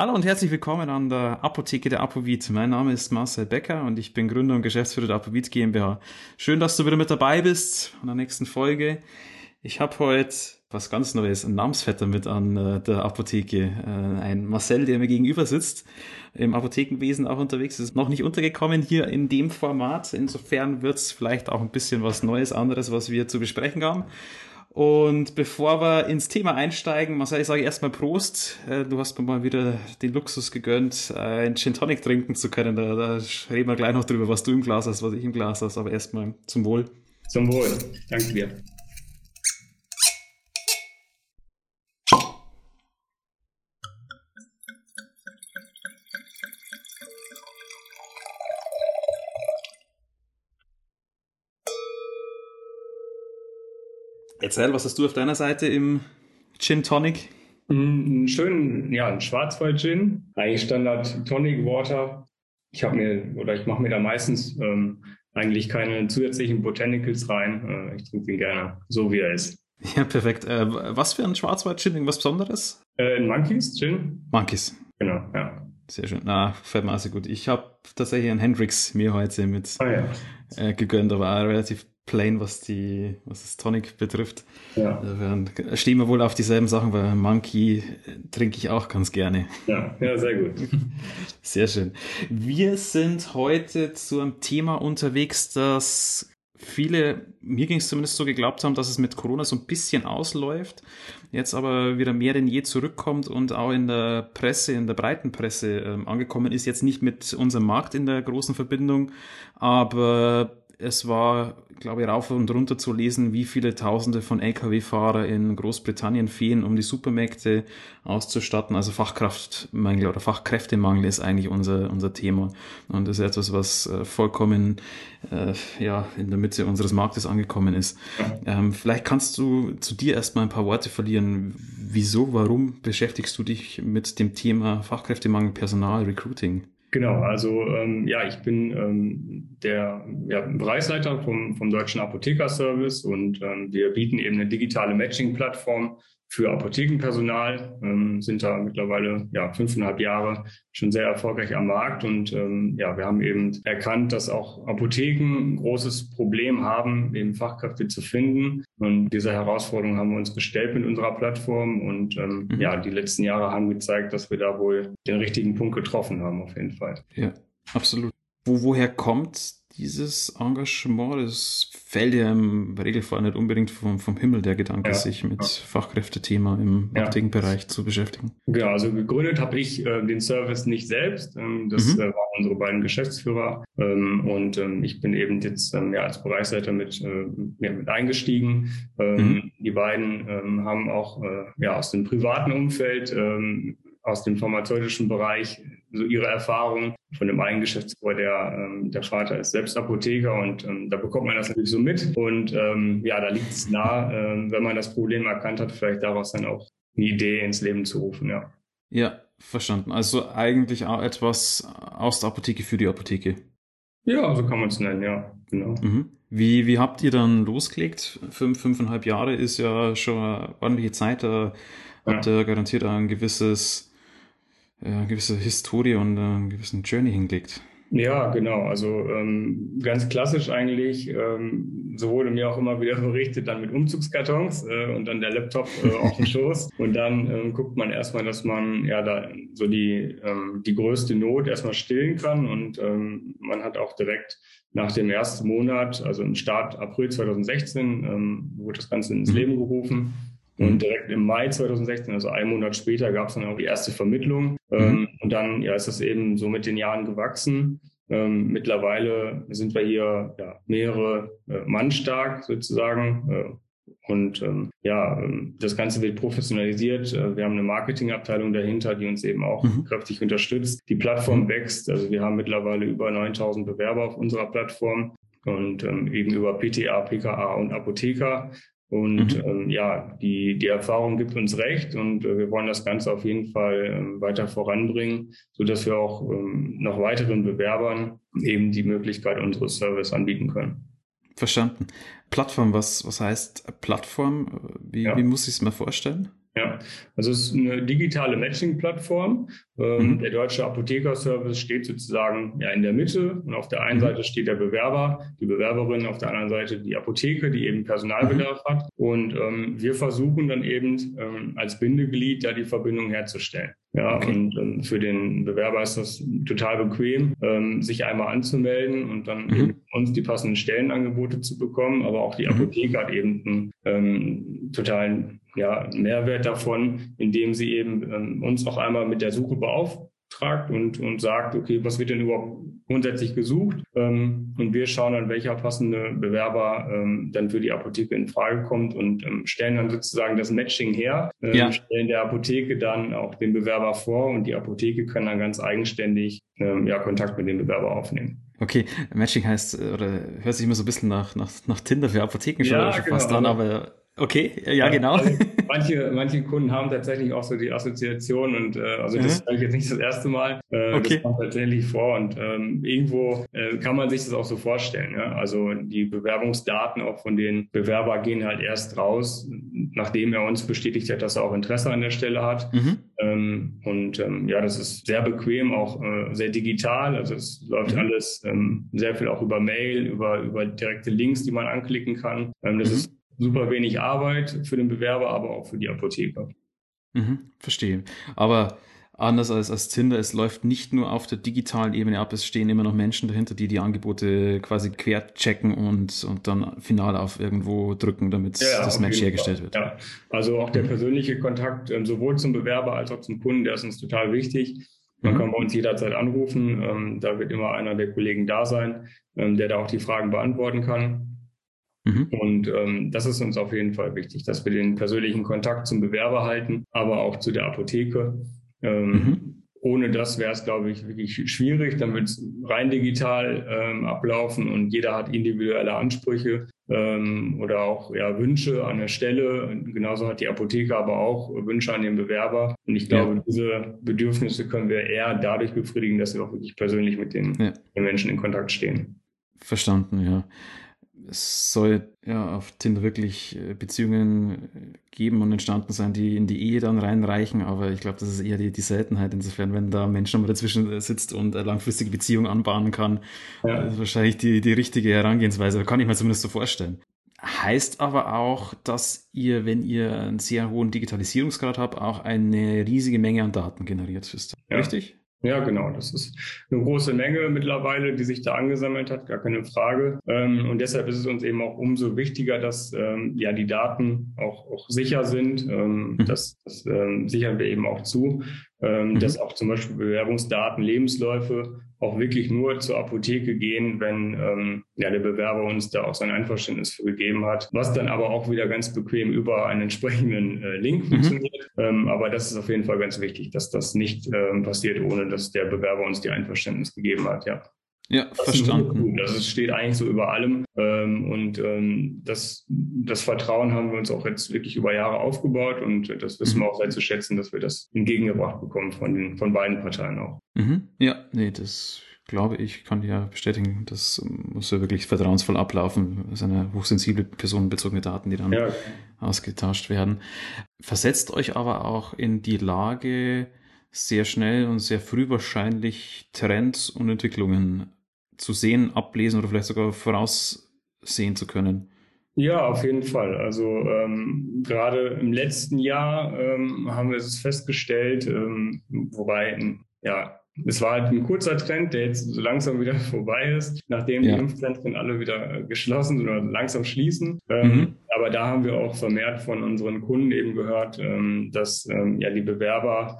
Hallo und herzlich willkommen an der Apotheke der Apovit. Mein Name ist Marcel Becker und ich bin Gründer und Geschäftsführer der Apovit GmbH. Schön, dass du wieder mit dabei bist an der nächsten Folge. Ich habe heute was ganz Neues, ein Namensvetter mit an äh, der Apotheke. Äh, ein Marcel, der mir gegenüber sitzt, im Apothekenwesen auch unterwegs ist, noch nicht untergekommen hier in dem Format. Insofern wird es vielleicht auch ein bisschen was Neues, anderes, was wir zu besprechen haben. Und bevor wir ins Thema einsteigen, Marcel, ich sage erstmal Prost. Äh, du hast mir mal wieder den Luxus gegönnt, ein Gin Tonic trinken zu können. Da, da reden wir gleich noch drüber, was du im Glas hast, was ich im Glas hast. Aber erstmal zum Wohl. Zum Wohl. Danke dir. Erzähl, was hast du auf deiner Seite im Gin Tonic? Mm, einen schönen, ja, ein Schwarzwald-Gin. Eigentlich Standard Tonic Water. Ich habe mir, oder ich mache mir da meistens ähm, eigentlich keine zusätzlichen Botanicals rein. Äh, ich trinke ihn gerne, so wie er ist. Ja, perfekt. Äh, was für ein Schwarzwald-Gin? Irgendwas Besonderes? Äh, ein Monkeys Gin. Monkeys. Genau, ja. Sehr schön. Na, fällt mir also gut. Ich habe tatsächlich einen Hendrix mir heute mit Ah, ja. äh, gegönnt, aber relativ plain, was die, was das Tonic betrifft. Ja, Insofern stehen wir wohl auf dieselben Sachen, weil Monkey äh, trinke ich auch ganz gerne. ja, ja, sehr gut. Sehr schön. Wir sind heute zu einem Thema unterwegs, das viele, mir ging es zumindest so geglaubt haben, dass es mit Corona so ein bisschen ausläuft, jetzt aber wieder mehr denn je zurückkommt und auch in der Presse, in der breiten Presse ähm, angekommen ist, jetzt nicht mit unserem Markt in der großen Verbindung, aber es war, glaube ich, rauf und runter zu lesen, wie viele Tausende von Lkw-Fahrer in Großbritannien fehlen, um die Supermärkte auszustatten. Also Fachkraftmangel oder Fachkräftemangel ist eigentlich unser, unser Thema. Und das ist etwas, was äh, vollkommen äh, ja, in der Mitte unseres Marktes angekommen ist. Ähm, vielleicht kannst du zu dir erstmal ein paar Worte verlieren. Wieso, warum beschäftigst du dich mit dem Thema Fachkräftemangel, Personal, Recruiting? Genau, also ähm, ja, ich bin ähm, der ja, Bereichsleiter vom, vom Deutschen Apothekerservice und ähm, wir bieten eben eine digitale Matching-Plattform für Apothekenpersonal, ähm, sind da mittlerweile ja fünfeinhalb Jahre schon sehr erfolgreich am Markt und ähm, ja, wir haben eben erkannt, dass auch Apotheken ein großes Problem haben, eben Fachkräfte zu finden und diese Herausforderung haben wir uns gestellt mit unserer Plattform und ähm, Mhm. ja, die letzten Jahre haben gezeigt, dass wir da wohl den richtigen Punkt getroffen haben auf jeden Fall. Ja, absolut. Wo, woher kommt dieses Engagement? Das fällt ja im Regelfall nicht unbedingt vom, vom Himmel, der Gedanke, Ja, sich mit ja. Fachkräftethema im Ja. Apothekenbereich zu beschäftigen. Genau, also gegründet habe ich äh, den Service nicht selbst. Ähm, das Mhm. äh, waren unsere beiden Geschäftsführer. Ähm, und ähm, ich bin eben jetzt ähm, ja, als Bereichsleiter mit, äh, ja, mit eingestiegen. Ähm, Mhm. Die beiden ähm, haben auch äh, ja, aus dem privaten Umfeld, aus dem pharmazeutischen Bereich so ihre Erfahrungen von dem einen Geschäftsführer, der, ähm, der Vater ist selbst Apotheker und ähm, da bekommt man das natürlich so mit. Und ähm, ja, da liegt es nah, ähm, wenn man das Problem erkannt hat, vielleicht daraus dann auch eine Idee ins Leben zu rufen, ja. Ja, verstanden. Also eigentlich auch etwas aus der Apotheke für die Apotheke. Ja, so kann man es nennen, ja, genau. Mhm. Wie, wie habt ihr dann losgelegt? Fünf, fünfeinhalb Jahre ist ja schon eine ordentliche Zeit. Da habt ihr garantiert ein gewisses, ja, eine gewisse Historie und einen gewissen Journey hingelegt. Ja, genau. Also ähm, ganz klassisch eigentlich. Ähm, so wurde mir auch immer wieder berichtet, dann mit Umzugskartons äh, und dann der Laptop äh, auf dem Schoß. Und dann ähm, guckt man erstmal, dass man ja da so die, ähm, die größte Not erstmal stillen kann. Und ähm, man hat auch direkt nach dem ersten Monat, also im Start April 2016, ähm, wurde das Ganze ins Mhm. Leben gerufen. Mhm. Und direkt im Mai 2016, also einen Monat später, gab es dann auch die erste Vermittlung. Ähm, und dann ja, ist das eben so mit den Jahren gewachsen. Ähm, mittlerweile sind wir hier ja, mehrere äh, Mann stark sozusagen. Äh, und ähm, ja, ähm, das Ganze wird professionalisiert. Äh, wir haben eine Marketingabteilung dahinter, die uns eben auch Mhm. kräftig unterstützt. Die Plattform wächst. Also wir haben mittlerweile über 9000 Bewerber auf unserer Plattform und ähm, eben über PTA, PKA und Apotheker. Und Mhm. ähm, ja, die, die Erfahrung gibt uns recht und äh, wir wollen das Ganze auf jeden Fall ähm, weiter voranbringen, so dass wir auch ähm, noch weiteren Bewerbern eben die Möglichkeit unseres Service anbieten können. Verstanden. Plattform, was, was heißt Plattform? Wie, Ja. wie muss ich es mir vorstellen? Ja, also es ist eine digitale Matching-Plattform. Ähm, mhm. Der deutsche Apothekerservice steht sozusagen ja in der Mitte und auf der einen mhm. Seite steht der Bewerber, die Bewerberin, auf der anderen Seite die Apotheke, die eben Personalbedarf mhm. hat. Und ähm, wir versuchen dann eben ähm, als Bindeglied da die Verbindung herzustellen. Ja, okay. und ähm, für den Bewerber ist das total bequem, ähm, sich einmal anzumelden und dann mhm. uns die passenden Stellenangebote zu bekommen. Aber auch die mhm. Apotheke hat eben einen ähm, totalen ja, Mehrwert davon, indem sie eben ähm, uns auch einmal mit der Suche beauftragt und, und sagt, okay, was wird denn überhaupt grundsätzlich gesucht? Ähm, und wir schauen dann, welcher passende Bewerber ähm, dann für die Apotheke in Frage kommt und ähm, stellen dann sozusagen das Matching her, ähm, ja. stellen der Apotheke dann auch den Bewerber vor und die Apotheke kann dann ganz eigenständig ähm, ja, Kontakt mit dem Bewerber aufnehmen. Okay, Matching heißt, oder hört sich immer so ein bisschen nach, nach, nach Tinder für Apotheken schon ja, genau. fast an, aber Okay, ja, genau. Also manche, manche Kunden haben tatsächlich auch so die Assoziation und äh, also das mhm. ich jetzt nicht das erste Mal. Äh, okay. Das kommt tatsächlich vor und ähm, irgendwo äh, kann man sich das auch so vorstellen. Ja? Also die Bewerbungsdaten auch von den Bewerber gehen halt erst raus, nachdem er uns bestätigt hat, dass er auch Interesse an der Stelle hat. Mhm. Ähm, und ähm, ja, das ist sehr bequem, auch äh, sehr digital. Also es läuft mhm. alles ähm, sehr viel auch über Mail, über, über direkte Links, die man anklicken kann. Ähm, das mhm. ist super wenig Arbeit für den Bewerber, aber auch für die Apotheker. Mhm, verstehe. Aber anders als, als Tinder, es läuft nicht nur auf der digitalen Ebene ab, es stehen immer noch Menschen dahinter, die die Angebote quasi quer checken und, und dann final auf irgendwo drücken, damit ja, das Match hergestellt wird. Ja, also auch der mhm. persönliche Kontakt ähm, sowohl zum Bewerber als auch zum Kunden, der ist uns total wichtig. Man mhm. kann bei uns jederzeit anrufen. Ähm, da wird immer einer der Kollegen da sein, ähm, der da auch die Fragen beantworten kann. Mhm. Und ähm, das ist uns auf jeden Fall wichtig, dass wir den persönlichen Kontakt zum Bewerber halten, aber auch zu der Apotheke. Ähm, mhm. Ohne das wäre es, glaube ich, wirklich schwierig. Dann wird es rein digital ähm, ablaufen und jeder hat individuelle Ansprüche ähm, oder auch ja, Wünsche an der Stelle. Genauso hat die Apotheke aber auch Wünsche an den Bewerber. Und ich glaube, ja. diese Bedürfnisse können wir eher dadurch befriedigen, dass wir auch wirklich persönlich mit den, ja. den Menschen in Kontakt stehen. Verstanden, ja es soll ja auf Tinder wirklich äh, Beziehungen äh, geben und entstanden sein, die in die Ehe dann reinreichen, aber ich glaube, das ist eher die, die Seltenheit. Insofern, wenn da ein Mensch nochmal dazwischen äh, sitzt und eine langfristige Beziehung anbahnen kann, ja. ist wahrscheinlich die, die richtige Herangehensweise. Kann ich mir zumindest so vorstellen. Heißt aber auch, dass ihr, wenn ihr einen sehr hohen Digitalisierungsgrad habt, auch eine riesige Menge an Daten generiert. Ist ja. richtig? Ja, genau. Das ist eine große Menge mittlerweile, die sich da angesammelt hat, gar keine Frage. Ähm, und deshalb ist es uns eben auch umso wichtiger, dass ähm, ja die Daten auch, auch sicher sind. Ähm, mhm. Das, das sichern wir eben auch zu, mhm. dass auch zum Beispiel Bewerbungsdaten, Lebensläufe auch wirklich nur zur Apotheke gehen, wenn ähm, ja, der Bewerber uns da auch sein Einverständnis für gegeben hat, was dann aber auch wieder ganz bequem über einen entsprechenden äh, Link mhm. funktioniert. Ähm, aber das ist auf jeden Fall ganz wichtig, dass das nicht ähm, passiert, ohne dass der Bewerber uns die Einverständnis gegeben hat, ja. Ja, das verstanden. Das also steht eigentlich so über allem. Ähm, und ähm, das, das Vertrauen haben wir uns auch jetzt wirklich über Jahre aufgebaut und das wissen mhm. wir auch sehr zu schätzen, dass wir das entgegengebracht bekommen von, den, von beiden Parteien auch. Mhm. Ja, nee, das glaube ich, kann ja bestätigen, das muss ja wirklich vertrauensvoll ablaufen. Das sind ja hochsensible personenbezogene Daten, die dann ja. ausgetauscht werden. Versetzt euch aber auch in die Lage, sehr schnell und sehr früh wahrscheinlich Trends und Entwicklungen zu sehen, ablesen oder vielleicht sogar voraussehen zu können. Ja, auf jeden Fall. Also ähm, gerade im letzten Jahr ähm, haben wir es festgestellt, ähm, wobei ja, es war halt ein kurzer Trend, der jetzt so langsam wieder vorbei ist, nachdem ja. die Impfzentren alle wieder geschlossen sind oder langsam schließen. Ähm, mhm. Aber da haben wir auch vermehrt von unseren Kunden eben gehört, ähm, dass ähm, ja die Bewerber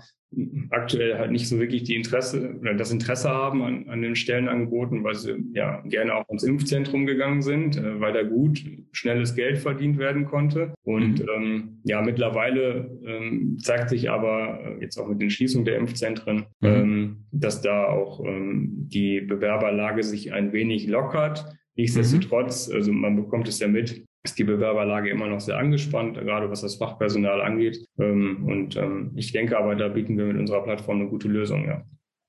aktuell halt nicht so wirklich die Interesse oder das Interesse haben an, an den Stellenangeboten, weil sie ja gerne auch ins Impfzentrum gegangen sind, äh, weil da gut schnelles Geld verdient werden konnte. Und mhm. ähm, ja, mittlerweile ähm, zeigt sich aber äh, jetzt auch mit den Schließungen der Impfzentren, mhm. ähm, dass da auch ähm, die Bewerberlage sich ein wenig lockert. Nichtsdestotrotz, also man bekommt es ja mit, ist die Bewerberlage immer noch sehr angespannt, gerade was das Fachpersonal angeht. Ähm, und ähm, ich denke aber, da bieten wir mit unserer Plattform eine gute Lösung, ja.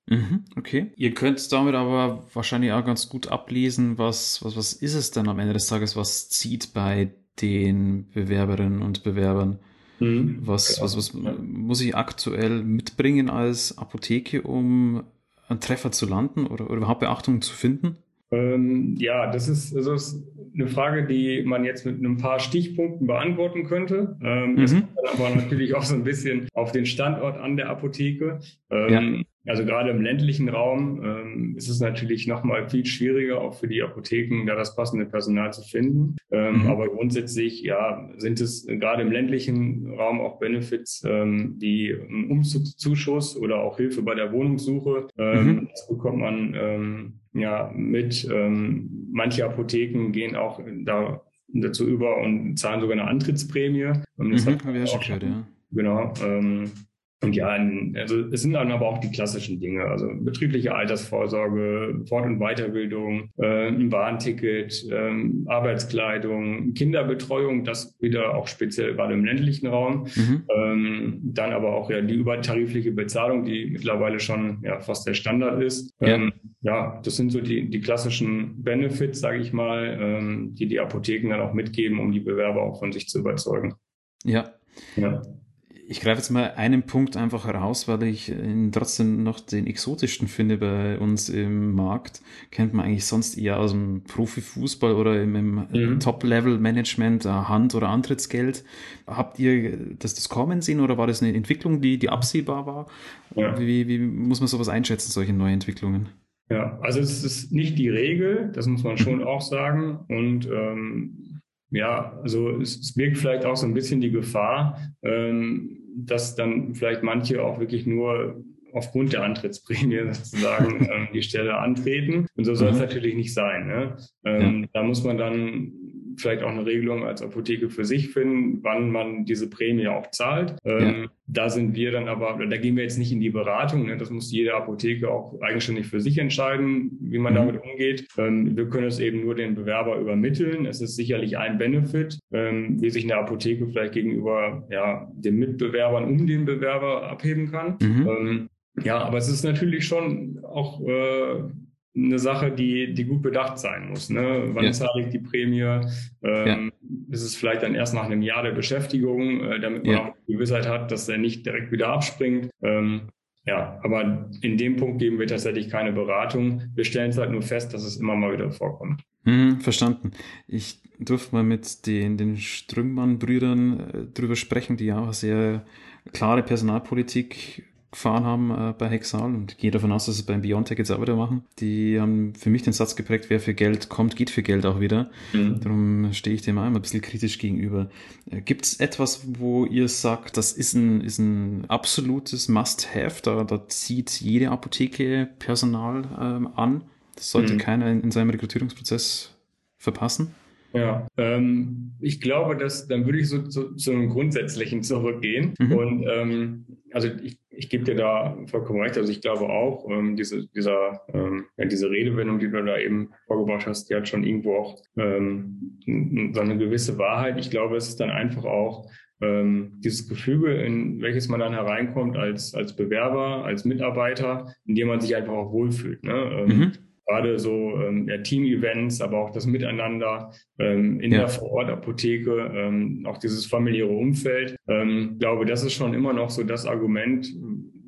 Mhm, okay. Ihr könnt damit aber wahrscheinlich auch ganz gut ablesen, was, was, was ist es denn am Ende des Tages, was zieht bei den Bewerberinnen und Bewerbern? Mhm. Was, was, was muss ich aktuell mitbringen als Apotheke, um einen Treffer zu landen oder, oder überhaupt Beachtung zu finden? Ähm, ja, das ist, das ist eine Frage, die man jetzt mit ein paar Stichpunkten beantworten könnte. Ähm, mhm. Das kommt aber natürlich auch so ein bisschen auf den Standort an der Apotheke. Ähm, ja. Also gerade im ländlichen Raum ähm, ist es natürlich nochmal viel schwieriger, auch für die Apotheken, da das passende Personal zu finden. Ähm, mhm. Aber grundsätzlich, ja, sind es gerade im ländlichen Raum auch Benefits, ähm, wie ein Umzugszuschuss oder auch Hilfe bei der Wohnungssuche. Ähm, mhm. Das bekommt man ähm, ja mit. Ähm, manche Apotheken gehen auch da dazu über und zahlen sogar eine Antrittsprämie. das mhm, habe ich auch schon gehört, ja. Genau. Ähm, und ja, also es sind dann aber auch die klassischen Dinge, also betriebliche Altersvorsorge, Fort- und Weiterbildung, äh, ein Bahnticket, ähm, Arbeitskleidung, Kinderbetreuung, das wieder auch speziell gerade im ländlichen Raum. Mhm. Ähm, dann aber auch ja die übertarifliche Bezahlung, die mittlerweile schon ja fast der Standard ist. Ja, ähm, ja das sind so die, die klassischen Benefits, sage ich mal, ähm, die die Apotheken dann auch mitgeben, um die Bewerber auch von sich zu überzeugen. Ja. Ja ich greife jetzt mal einen Punkt einfach heraus, weil ich ihn trotzdem noch den exotischsten finde bei uns im Markt. Kennt man eigentlich sonst eher aus dem Profifußball oder im, im mhm. Top-Level-Management, äh, Hand- oder Antrittsgeld. Habt ihr das, das kommen sehen oder war das eine Entwicklung, die, die absehbar war? Ja. Wie, wie muss man sowas einschätzen, solche Neuentwicklungen? Ja, also es ist nicht die Regel, das muss man schon auch sagen. Und ähm, ja, also es, es birgt vielleicht auch so ein bisschen die Gefahr, ähm, dass dann vielleicht manche auch wirklich nur aufgrund der Antrittsprämie sozusagen ähm, die Stelle antreten. Und so soll es mhm. natürlich nicht sein. Ne? Ähm, ja. Da muss man dann vielleicht auch eine Regelung als Apotheke für sich finden, wann man diese Prämie auch zahlt. Ähm, ja. Da sind wir dann aber, da gehen wir jetzt nicht in die Beratung. Ne? Das muss jede Apotheke auch eigenständig für sich entscheiden, wie man mhm. damit umgeht. Ähm, wir können es eben nur den Bewerber übermitteln. Es ist sicherlich ein Benefit, ähm, wie sich eine Apotheke vielleicht gegenüber ja, den Mitbewerbern um den Bewerber abheben kann. Mhm. Ähm, ja, aber es ist natürlich schon auch äh, eine Sache, die, die gut bedacht sein muss. Ne? Wann ja. zahle ich die Prämie? Ähm, ja. Ist es vielleicht dann erst nach einem Jahr der Beschäftigung, äh, damit man ja. auch die Gewissheit hat, dass er nicht direkt wieder abspringt. Ähm, ja, aber in dem Punkt geben wir tatsächlich keine Beratung. Wir stellen es halt nur fest, dass es immer mal wieder vorkommt. Hm, verstanden. Ich durfte mal mit den, den Strüngmann-Brüdern äh, drüber sprechen, die ja auch sehr klare Personalpolitik gefahren haben äh, bei Hexal und gehe davon aus, dass sie beim Biontech jetzt auch wieder machen. Die haben für mich den Satz geprägt, wer für Geld kommt, geht für Geld auch wieder. Mhm. Darum stehe ich dem auch immer ein bisschen kritisch gegenüber. Äh, Gibt es etwas, wo ihr sagt, das ist ein, ist ein absolutes Must-Have, da, da zieht jede Apotheke Personal ähm, an? Das sollte mhm. keiner in, in seinem Rekrutierungsprozess verpassen? Ja, ähm, ich glaube, dass dann würde ich so zu, zu einem Grundsätzlichen zurückgehen. Mhm. Und ähm, also ich, ich gebe dir da vollkommen recht. Also ich glaube auch, ähm, diese, dieser, ähm, ja, diese Redewendung, die du da eben vorgebracht hast, die hat schon irgendwo auch ähm, so eine gewisse Wahrheit. Ich glaube, es ist dann einfach auch ähm, dieses Gefüge, in welches man dann hereinkommt als, als Bewerber, als Mitarbeiter, in dem man sich einfach auch wohlfühlt. Ne? Ähm, mhm gerade so ähm, ja, Team-Events, aber auch das Miteinander ähm, in ja. der Vorortapotheke, ähm, auch dieses familiäre Umfeld. Ähm, ich glaube, das ist schon immer noch so das Argument,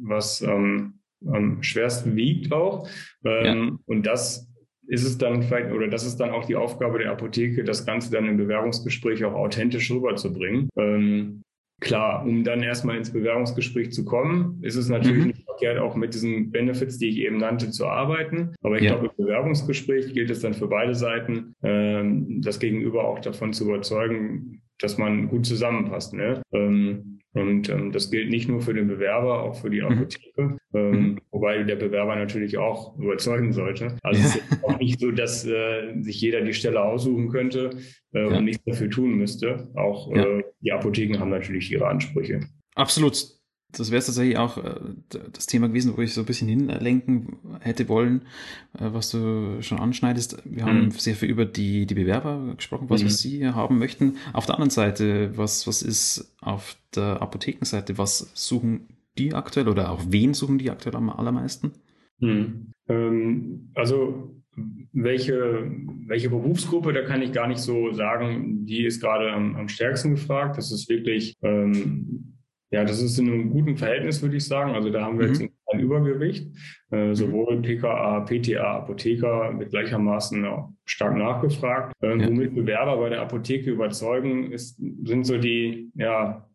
was ähm, am schwersten wiegt auch. Ähm, ja. Und das ist es dann vielleicht, oder das ist dann auch die Aufgabe der Apotheke, das Ganze dann im Bewerbungsgespräch auch authentisch rüberzubringen. Ähm, Klar, um dann erstmal ins Bewerbungsgespräch zu kommen, ist es natürlich mhm. nicht verkehrt, auch mit diesen Benefits, die ich eben nannte, zu arbeiten. Aber ich ja. glaube, im Bewerbungsgespräch gilt es dann für beide Seiten, ähm, das Gegenüber auch davon zu überzeugen, dass man gut zusammenpasst. Ne? Ähm, und ähm, das gilt nicht nur für den Bewerber, auch für die mhm. Apotheke, mhm. ähm, wobei der Bewerber natürlich auch überzeugen sollte. Also ja. es ist auch nicht so, dass äh, sich jeder die Stelle aussuchen könnte äh, ja. und nichts dafür tun müsste. Auch ja. äh, die Apotheken haben natürlich ihre Ansprüche. Absolut das wäre tatsächlich auch äh, das Thema gewesen, wo ich so ein bisschen hinlenken hätte wollen, äh, was du schon anschneidest. Wir haben mhm. sehr viel über die, die Bewerber gesprochen, was, mhm. sie haben möchten. Auf der anderen Seite, was, was ist auf der Apothekenseite, was suchen die aktuell oder auch wen suchen die aktuell am allermeisten? Hm. Ähm, also welche, welche Berufsgruppe, da kann ich gar nicht so sagen, die ist gerade am, am stärksten gefragt. Das ist wirklich, ähm, ja, das ist in einem guten Verhältnis, würde ich sagen. Also da haben wir mhm. jetzt ein Übergewicht. Äh, mhm. sowohl PKA, PTA, Apotheker wird gleichermaßen stark nachgefragt. Ähm, ja. Womit Bewerber bei der Apotheke überzeugen, ist, sind so die, ja,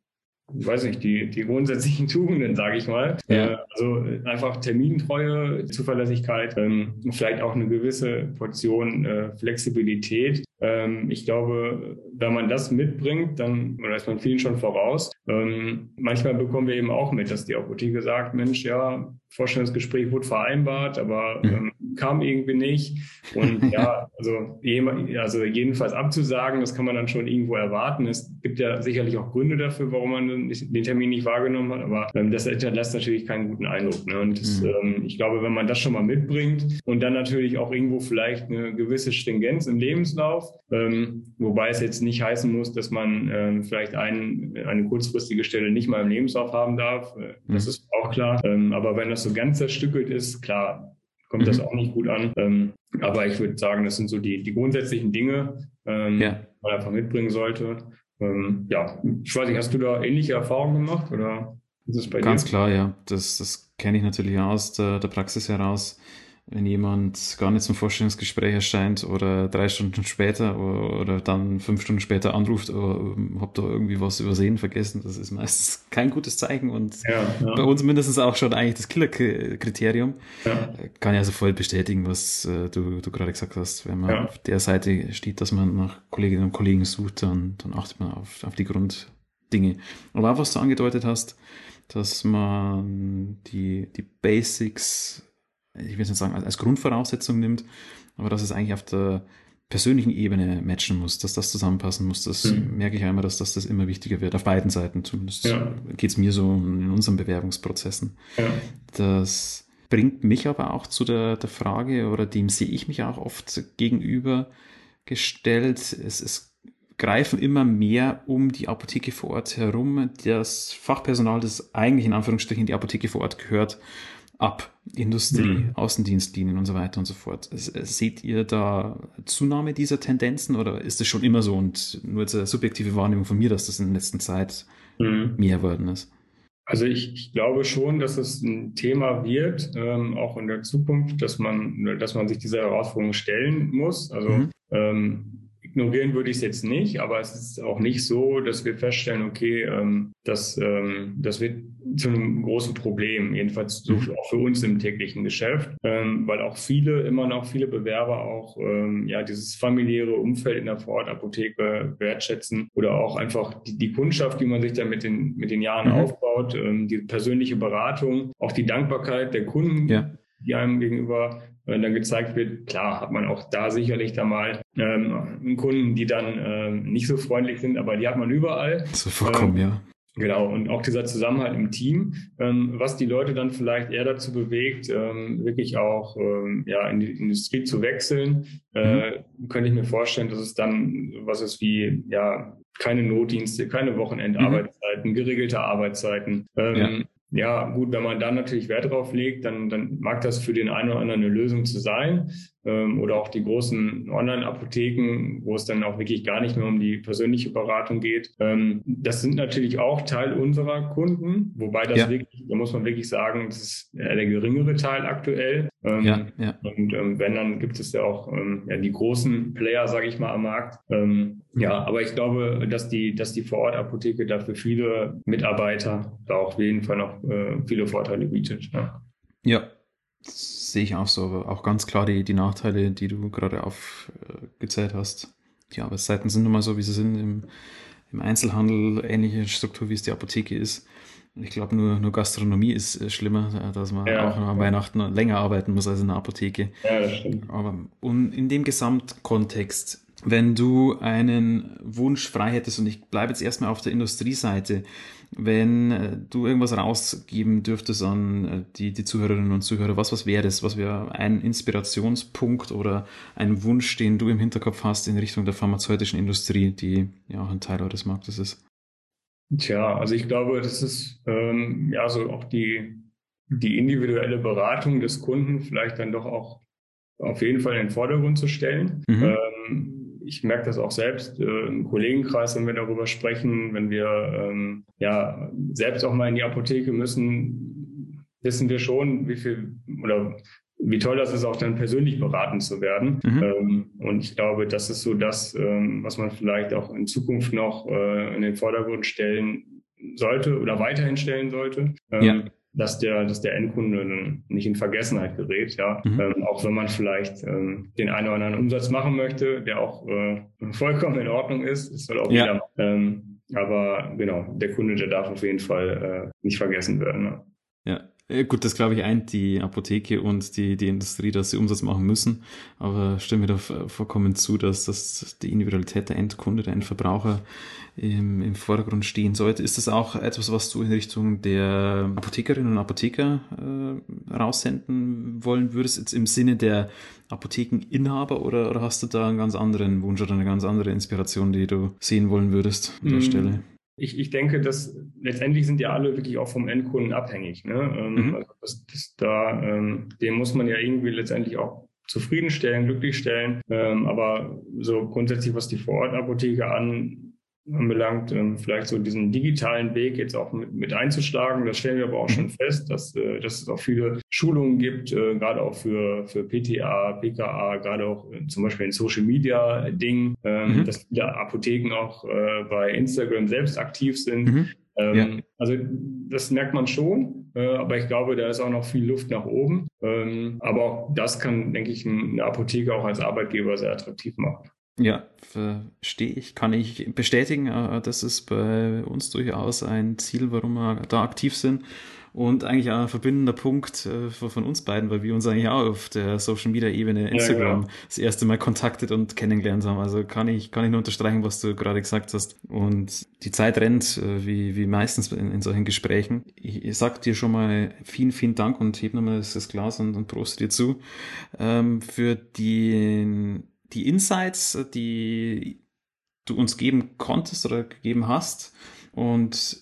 weiß nicht, die, die grundsätzlichen Tugenden, sage ich mal. Ja. Äh, also einfach Termintreue, Zuverlässigkeit, ähm, vielleicht auch eine gewisse Portion äh, Flexibilität. Ähm, ich glaube, wenn man das mitbringt, dann oder ist man vielen schon voraus. Ähm, manchmal bekommen wir eben auch mit, dass die Apotheke sagt, Mensch, ja, Vorstellungsgespräch wurde vereinbart, aber mhm. Kam irgendwie nicht. Und ja, also, also jedenfalls abzusagen, das kann man dann schon irgendwo erwarten. Es gibt ja sicherlich auch Gründe dafür, warum man den Termin nicht wahrgenommen hat, aber ähm, das hinterlässt natürlich keinen guten Eindruck. Ne? Und das, mhm. ähm, ich glaube, wenn man das schon mal mitbringt und dann natürlich auch irgendwo vielleicht eine gewisse Stringenz im Lebenslauf, ähm, wobei es jetzt nicht heißen muss, dass man ähm, vielleicht ein, eine kurzfristige Stelle nicht mal im Lebenslauf haben darf. Äh, das mhm. ist auch klar. Ähm, aber wenn das so ganz zerstückelt ist, klar, kommt mhm. das auch nicht gut an. Ähm, aber ich würde sagen, das sind so die, die grundsätzlichen Dinge, ähm, ja. die man einfach mitbringen sollte. Ähm, ja, ich weiß nicht, hast du da ähnliche Erfahrungen gemacht oder ist es bei Ganz dir? klar, ja. Das, das kenne ich natürlich aus der, der Praxis heraus wenn jemand gar nicht zum Vorstellungsgespräch erscheint oder drei Stunden später oder, oder dann fünf Stunden später anruft, oh, hab da irgendwie was übersehen, vergessen, das ist meistens kein gutes Zeichen und ja, ja. bei uns mindestens auch schon eigentlich das Killer-Kriterium. Ja. Kann ich also voll bestätigen, was äh, du, du gerade gesagt hast. Wenn man auf der Seite steht, dass man nach Kolleginnen und Kollegen sucht, dann, dann achtet man auf, auf die Grunddinge. Aber auch was du angedeutet hast, dass man die, die Basics ich will es nicht sagen, als Grundvoraussetzung nimmt, aber dass es eigentlich auf der persönlichen Ebene matchen muss, dass das zusammenpassen muss. Das mhm. merke ich einmal, dass, dass das immer wichtiger wird, auf beiden Seiten zumindest. Ja. Geht es mir so in unseren Bewerbungsprozessen. Ja. Das bringt mich aber auch zu der, der Frage, oder dem sehe ich mich auch oft gegenüber gestellt. Es, es greifen immer mehr um die Apotheke vor Ort herum. Das Fachpersonal, das eigentlich in Anführungsstrichen die Apotheke vor Ort gehört, ab. Industrie, mhm. Außendienstlinien und so weiter und so fort. Seht ihr da Zunahme dieser Tendenzen oder ist es schon immer so und nur als eine subjektive Wahrnehmung von mir, dass das in der letzten Zeit mhm. mehr geworden ist? Also ich, ich, glaube schon, dass es ein Thema wird, ähm, auch in der Zukunft, dass man, dass man sich dieser Herausforderung stellen muss. Also mhm. ähm, Ignorieren würde ich es jetzt nicht, aber es ist auch nicht so, dass wir feststellen, okay, ähm, das, ähm, das wird zu einem großen Problem, jedenfalls so für, auch für uns im täglichen Geschäft, ähm, weil auch viele, immer noch viele Bewerber auch ähm, ja dieses familiäre Umfeld in der Vorortapotheke wertschätzen oder auch einfach die, die Kundschaft, die man sich da mit den, mit den Jahren mhm. aufbaut, ähm, die persönliche Beratung, auch die Dankbarkeit der Kunden, ja. die einem gegenüber wenn dann gezeigt wird, klar hat man auch da sicherlich da mal ähm, Kunden, die dann ähm, nicht so freundlich sind, aber die hat man überall. So vollkommen, ähm, ja. Genau, und auch dieser Zusammenhalt im Team, ähm, was die Leute dann vielleicht eher dazu bewegt, ähm, wirklich auch ähm, ja, in die Industrie zu wechseln, äh, mhm. könnte ich mir vorstellen, dass es dann was ist wie ja keine Notdienste, keine Wochenendarbeitszeiten, mhm. geregelte Arbeitszeiten. Ähm, ja. Gut, wenn man dann natürlich Wert drauf legt, dann, dann mag das für den einen oder anderen eine Lösung zu sein ähm, oder auch die großen Online-Apotheken, wo es dann auch wirklich gar nicht mehr um die persönliche Beratung geht. Ähm, das sind natürlich auch Teil unserer Kunden, wobei das ja. wirklich, da muss man wirklich sagen, das ist der geringere Teil aktuell. Ähm, ja, ja. Und ähm, wenn, dann gibt es ja auch ähm, ja, die großen Player, sage ich mal, am Markt. Ähm, ja, aber ich glaube, dass die, dass die Vorortapotheke dafür viele Mitarbeiter da auch auf jeden Fall noch äh, viele Vorteile bietet. Ja. ja, sehe ich auch so, aber auch ganz klar die, die Nachteile, die du gerade aufgezählt hast. Die Arbeitszeiten sind nun mal so, wie sie sind im, im Einzelhandel, ähnliche Struktur, wie es die Apotheke ist. Ich glaube, nur, nur Gastronomie ist schlimmer, dass man ja, auch an Weihnachten länger arbeiten muss als in der Apotheke. Ja, das stimmt. Aber und in dem Gesamtkontext, wenn du einen Wunsch frei hättest, und ich bleibe jetzt erstmal auf der Industrieseite, wenn äh, du irgendwas rausgeben dürftest an äh, die, die Zuhörerinnen und Zuhörer, was, was wäre das? Was wäre ein Inspirationspunkt oder ein Wunsch, den du im Hinterkopf hast in Richtung der pharmazeutischen Industrie, die ja auch ein Teil eures Marktes ist? Tja, also ich glaube, das ist ähm, ja so auch die, die individuelle Beratung des Kunden vielleicht dann doch auch auf jeden Fall in den Vordergrund zu stellen. Mhm. Ähm, ich merke das auch selbst äh, im Kollegenkreis, wenn wir darüber sprechen, wenn wir ähm, ja selbst auch mal in die Apotheke müssen, wissen wir schon, wie viel oder wie toll das ist, auch dann persönlich beraten zu werden. Mhm. Ähm, und ich glaube, das ist so das, ähm, was man vielleicht auch in Zukunft noch äh, in den Vordergrund stellen sollte oder weiterhin stellen sollte. Ähm, ja dass der, dass der Endkunde nicht in Vergessenheit gerät, ja. Mhm. Ähm, auch wenn man vielleicht ähm, den einen oder anderen Umsatz machen möchte, der auch äh, vollkommen in Ordnung ist, ist halt auch ja. wieder. Ähm, aber genau, der Kunde, der darf auf jeden Fall äh, nicht vergessen werden. Ne? Ja, gut, das glaube ich eint die Apotheke und die, die Industrie, dass sie Umsatz machen müssen. Aber stimme mir da vollkommen zu, dass, dass die Individualität der Endkunde, der Endverbraucher im, im Vordergrund stehen sollte. Ist das auch etwas, was du in Richtung der Apothekerinnen und Apotheker äh, raussenden wollen würdest, jetzt im Sinne der Apothekeninhaber oder, oder hast du da einen ganz anderen Wunsch oder eine ganz andere Inspiration, die du sehen wollen würdest an der mm. Stelle? Ich, ich denke, dass letztendlich sind ja alle wirklich auch vom Endkunden abhängig. Ne? Ähm, mhm. Also das, das da, ähm, den muss man ja irgendwie letztendlich auch zufriedenstellen, glücklichstellen. Ähm, aber so grundsätzlich, was die Vorortapotheke an, anbelangt, ähm, vielleicht so diesen digitalen Weg jetzt auch mit, mit einzuschlagen. Das stellen wir aber auch schon mhm. fest, dass, äh, dass es auch viele Schulungen gibt, äh, gerade auch für, für PTA, PKA, gerade auch äh, zum Beispiel in Social Media Dingen, ähm, mhm. dass viele Apotheken auch bei Instagram selbst aktiv sind. Mhm. Ähm, ja. Also das merkt man schon, aber ich glaube, da ist auch noch viel Luft nach oben. Aber auch das kann, denke ich, eine Apotheke auch als Arbeitgeber sehr attraktiv machen. Ja, verstehe ich, kann ich bestätigen. Äh, das ist bei uns durchaus ein Ziel, warum wir da aktiv sind. Und eigentlich ein verbindender Punkt äh, von uns beiden, weil wir uns eigentlich auch auf der Social Media Ebene Instagram ja, genau. das erste Mal kontaktet und kennengelernt haben. Also kann ich, kann ich nur unterstreichen, was du gerade gesagt hast. Und die Zeit rennt, äh, wie, wie meistens in, in solchen Gesprächen. Ich, ich sag dir schon mal vielen, vielen Dank und heb nochmal das, das Glas und, und proste dir zu ähm, für den die Insights, die du uns geben konntest oder gegeben hast. Und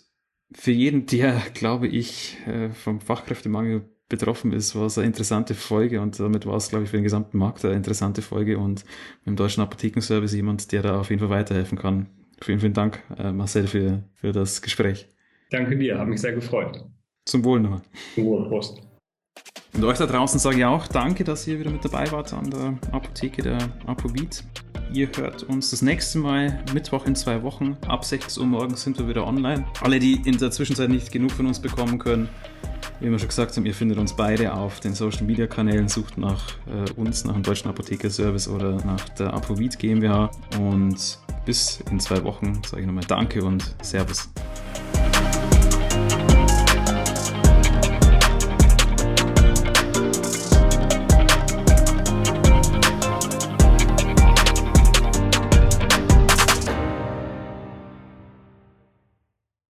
für jeden, der, glaube ich, äh, vom Fachkräftemangel betroffen ist, war es eine interessante Folge und damit war es, glaube ich, für den gesamten Markt eine interessante Folge und mit dem Deutschen Apothekenservice jemand, der da auf jeden Fall weiterhelfen kann. Vielen, vielen Dank, äh, Marcel, für, für das Gespräch. Danke dir, hat mich sehr gefreut. Zum Wohl nochmal. Zum Wohl, Prost. Und euch da draußen sage ich auch danke, dass ihr wieder mit dabei wart an der Apotheke der Apobeat. Ihr hört uns das nächste Mal Mittwoch in zwei Wochen. Ab 6 Uhr morgens sind wir wieder online. Alle, die in der Zwischenzeit nicht genug von uns bekommen können, wie wir schon gesagt haben, ihr findet uns beide auf den Social Media Kanälen, sucht nach äh, uns, nach dem Deutschen Apotheker Service oder nach der Apovid GmbH. Und bis in zwei Wochen sage ich nochmal Danke und Servus.